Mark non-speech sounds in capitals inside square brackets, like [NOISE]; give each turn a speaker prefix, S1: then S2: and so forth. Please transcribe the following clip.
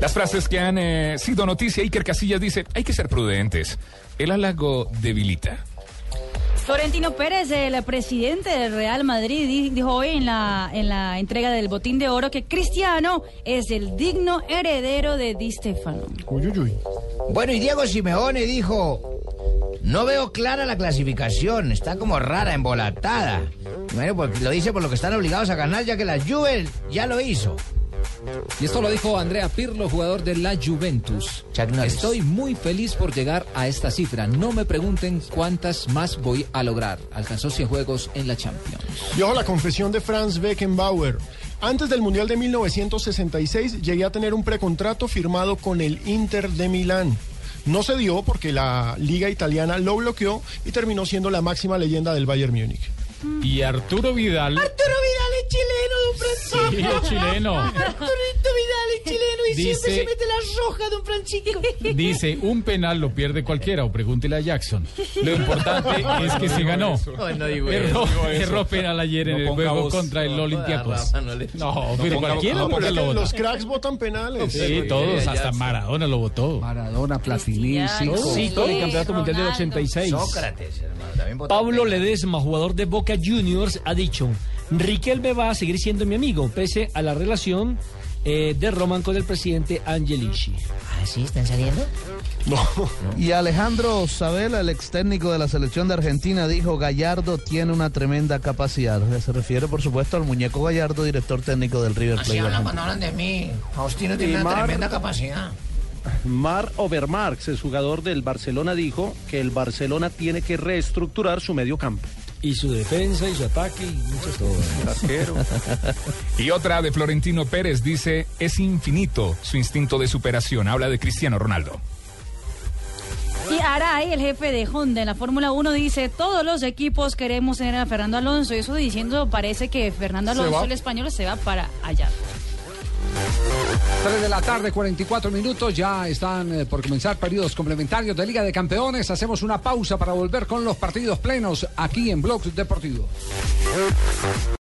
S1: Las frases que han eh, sido noticia, Iker Casillas dice, hay que ser prudentes. El halago debilita.
S2: Florentino Pérez, el presidente del Real Madrid, di- dijo hoy en la, en la entrega del Botín de Oro que Cristiano es el digno heredero de Di Stefano.
S3: Bueno, y Diego Simeone dijo, no veo clara la clasificación, está como rara, embolatada. Bueno, pues lo dice por lo que están obligados a ganar, ya que la Juve ya lo hizo.
S4: Y esto lo dijo Andrea Pirlo, jugador de la Juventus. Estoy muy feliz por llegar a esta cifra. No me pregunten cuántas más voy a lograr. Alcanzó 100 juegos en la Champions.
S5: Y ojo la confesión de Franz Beckenbauer. Antes del Mundial de 1966 llegué a tener un precontrato firmado con el Inter de Milán. No se dio porque la liga italiana lo bloqueó y terminó siendo la máxima leyenda del Bayern Múnich.
S6: Y Arturo Vidal.
S3: Arturo Vidal
S6: Sí, [LAUGHS] es chileno.
S3: Arturito Vidal es chileno y
S6: Dice-
S3: siempre se mete la roja, don Francisco.
S6: Dice, un penal lo pierde cualquiera, o pregúntele a Jackson. Lo importante es que se ganó.
S3: no digo
S6: Erró, erró penal ayer en
S4: No
S6: el
S4: ponga
S6: juego
S4: voz.
S6: contra el
S3: No,
S6: Olympiacos.
S3: Rafa, no le-
S6: No, pero
S4: ponga-
S6: cualquiera
S4: no,
S6: lo vota.
S5: los cracks votan penales.
S6: Sí, todos, hasta Maradona lo votó.
S4: Maradona, Zico.
S2: Zico del Campeonato
S7: Mundial del 86.
S3: Sócrates, hermano, también votó
S7: Pablo
S3: penal.
S7: Ledesma, jugador de Boca Juniors, ha dicho, Riquelme va a seguir siendo mi amigo, pese a la relación eh, de Roman con el presidente Angelici.
S3: Ah, ¿sí? ¿Están saliendo?
S8: Y Alejandro Sabela, el ex técnico de la selección de Argentina, dijo Gallardo tiene una tremenda capacidad. Se refiere, por supuesto, al muñeco Gallardo, director técnico del River
S3: Así
S8: Plate.
S3: hablan
S8: argentino.
S3: cuando hablan de mí. Faustino tiene una tremenda capacidad.
S9: Mar Overmarx, el jugador del Barcelona, dijo que el Barcelona tiene que reestructurar su medio campo.
S7: Y su defensa y su ataque y muchas cosas.
S1: Y otra de Florentino Pérez dice, es infinito su instinto de superación. Habla de Cristiano Ronaldo.
S2: Y Aray, el jefe de Honda en la Fórmula 1, dice, todos los equipos queremos tener a Fernando Alonso. Y eso diciendo, parece que Fernando Alonso, el español, se va para allá.
S4: 3 de la tarde, 44 minutos. Ya están eh, por comenzar periodos complementarios de Liga de Campeones. Hacemos una pausa para volver con los partidos plenos aquí en Blog Deportivo.